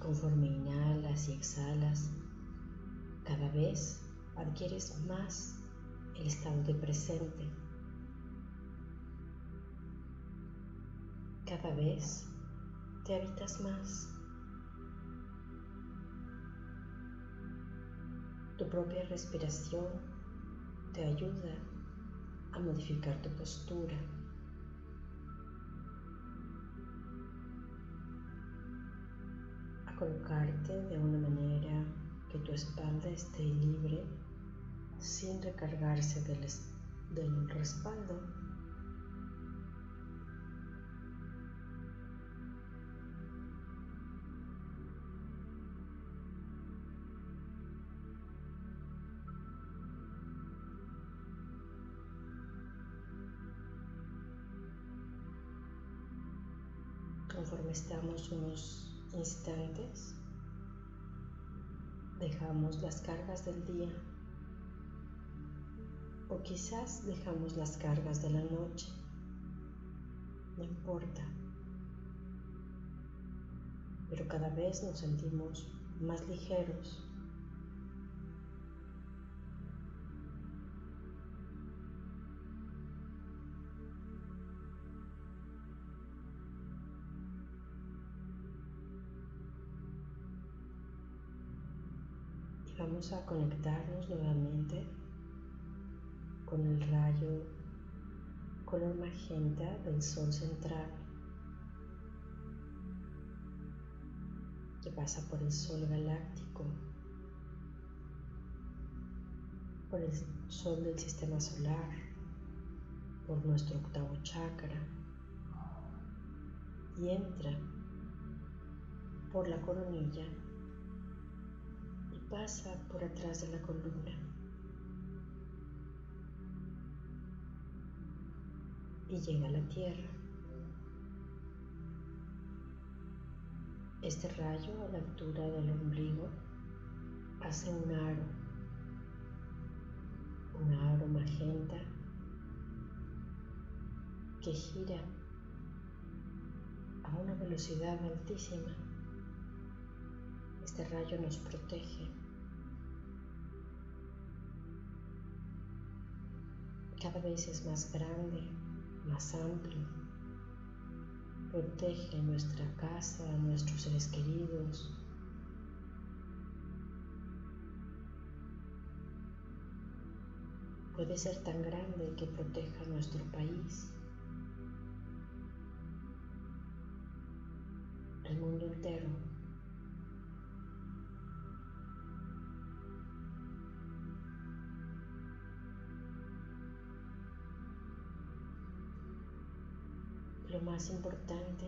Conforme inhalas y exhalas, cada vez adquieres más el estado de presente. Cada vez te habitas más. Tu propia respiración te ayuda a modificar tu postura. Colocarte de una manera que tu espalda esté libre sin recargarse del, del respaldo. Conforme estamos unos instantes, dejamos las cargas del día o quizás dejamos las cargas de la noche. No importa. Pero cada vez nos sentimos más ligeros. Vamos a conectarnos nuevamente con el rayo color magenta del sol central que pasa por el sol galáctico, por el sol del sistema solar, por nuestro octavo chakra y entra por la coronilla pasa por atrás de la columna. Y llega a la tierra. Este rayo a la altura del ombligo hace un aro, un aro magenta que gira a una velocidad altísima. Este rayo nos protege cada vez es más grande, más amplio. Protege nuestra casa, nuestros seres queridos. Puede ser tan grande que proteja nuestro país, el mundo entero. Lo más importante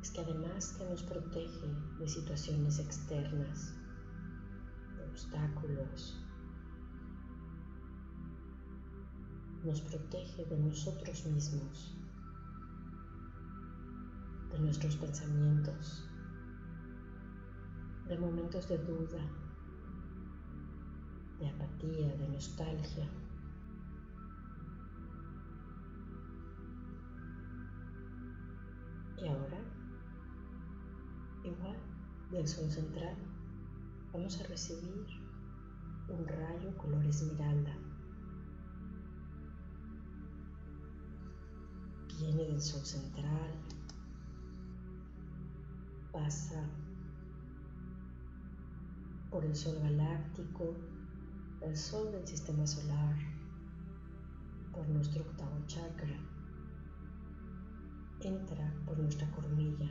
es que además que nos protege de situaciones externas, de obstáculos, nos protege de nosotros mismos, de nuestros pensamientos, de momentos de duda, de apatía, de nostalgia. Y ahora, igual del sol central, vamos a recibir un rayo color esmeralda. Viene del sol central, pasa por el sol galáctico, el sol del sistema solar, por nuestro octavo chakra entra por nuestra coronilla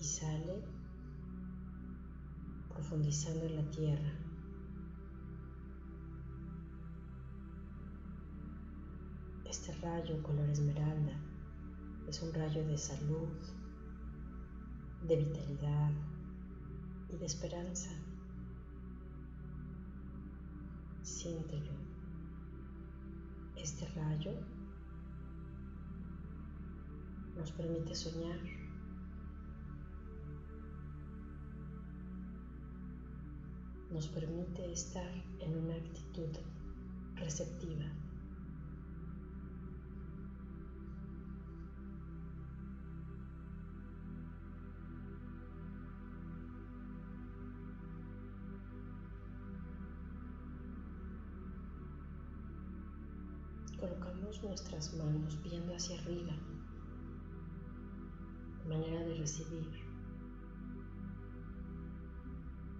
y sale profundizando en la tierra. Este rayo color esmeralda es un rayo de salud, de vitalidad y de esperanza. Siéntelo. Este rayo nos permite soñar. Nos permite estar en una actitud receptiva. Nuestras manos viendo hacia arriba, manera de recibir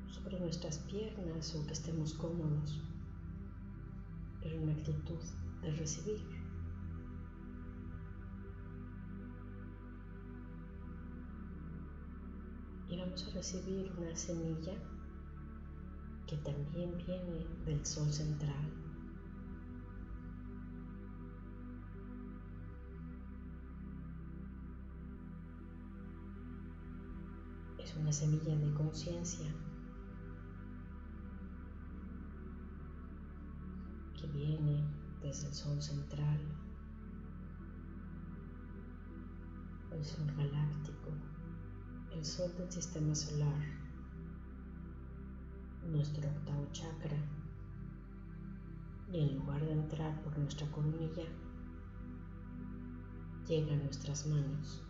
sobre nuestras piernas o que estemos cómodos pero una actitud de recibir. Y vamos a recibir una semilla que también viene del sol central. Una semilla de conciencia viene desde el Sol central, el Sol galáctico, el Sol del sistema solar, nuestro octavo chakra, y en lugar de entrar por nuestra coronilla, llega a nuestras manos.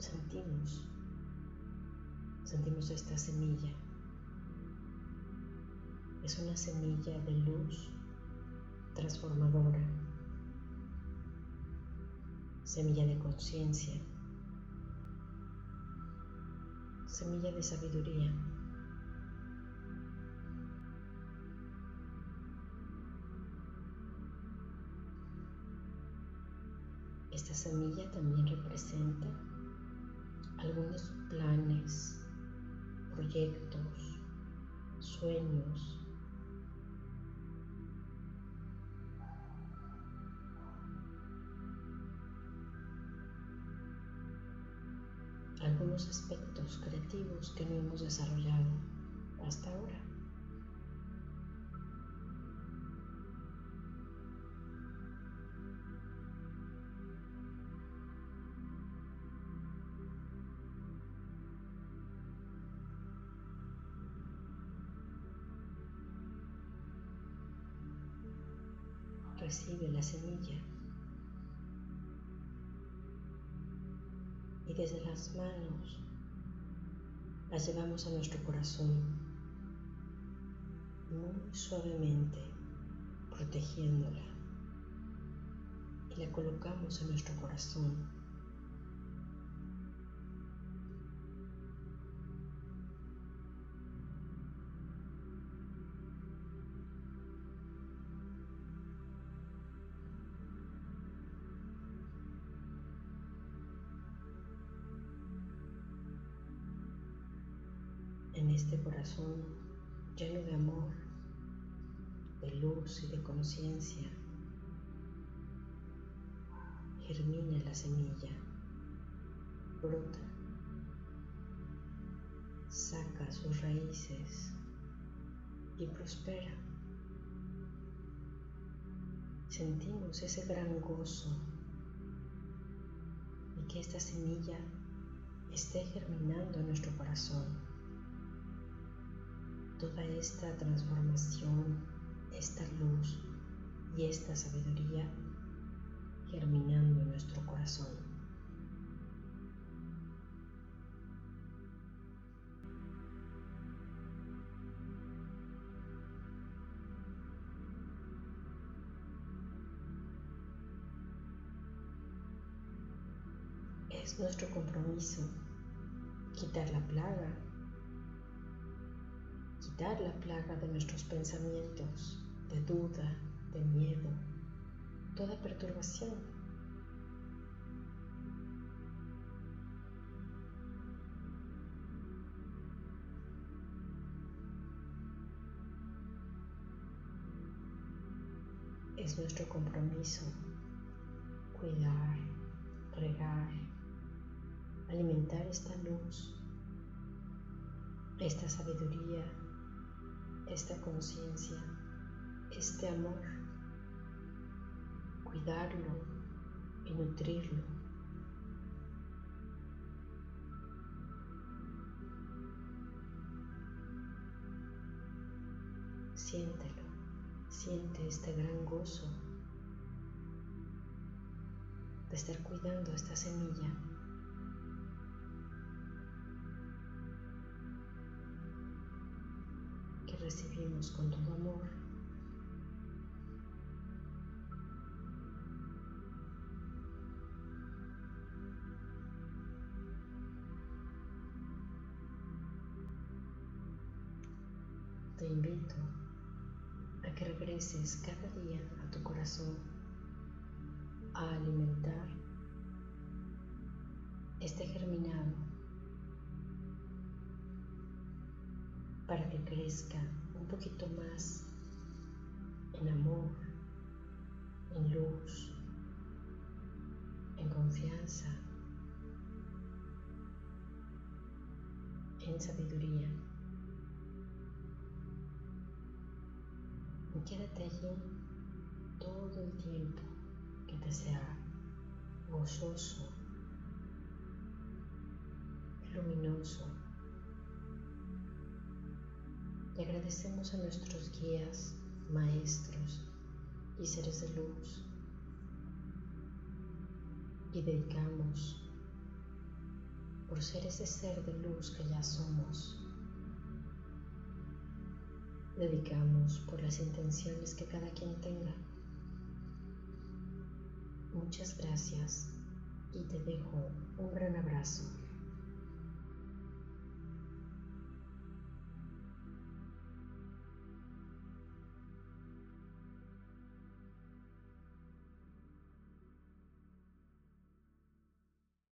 Sentimos, sentimos esta semilla. Es una semilla de luz transformadora, semilla de conciencia, semilla de sabiduría. Esta semilla también representa algunos planes, proyectos, sueños, algunos aspectos creativos que no hemos desarrollado hasta ahora. Recibe la semilla. Y desde las manos las llevamos a nuestro corazón muy suavemente protegiéndola. Y la colocamos en nuestro corazón este corazón lleno de amor, de luz y de conciencia, germina la semilla, brota, saca sus raíces y prospera. Sentimos ese gran gozo y que esta semilla esté germinando en nuestro corazón toda esta transformación, esta luz y esta sabiduría germinando en nuestro corazón. Es nuestro compromiso quitar la plaga quitar la plaga de nuestros pensamientos, de duda, de miedo, toda perturbación. es nuestro compromiso cuidar, regar, alimentar esta luz, esta sabiduría, esta conciencia, este amor, cuidarlo y nutrirlo. Siéntelo, siente este gran gozo de estar cuidando esta semilla. Con todo amor. Te invito a que regreses cada día a tu corazón a alimentar este germinado para que crezca un poquito más en amor, en luz, en confianza, en sabiduría. Y quédate allí todo el tiempo que te sea gozoso, luminoso. Agradecemos a nuestros guías, maestros y seres de luz. Y dedicamos por ser ese ser de luz que ya somos. Dedicamos por las intenciones que cada quien tenga. Muchas gracias y te dejo un gran abrazo.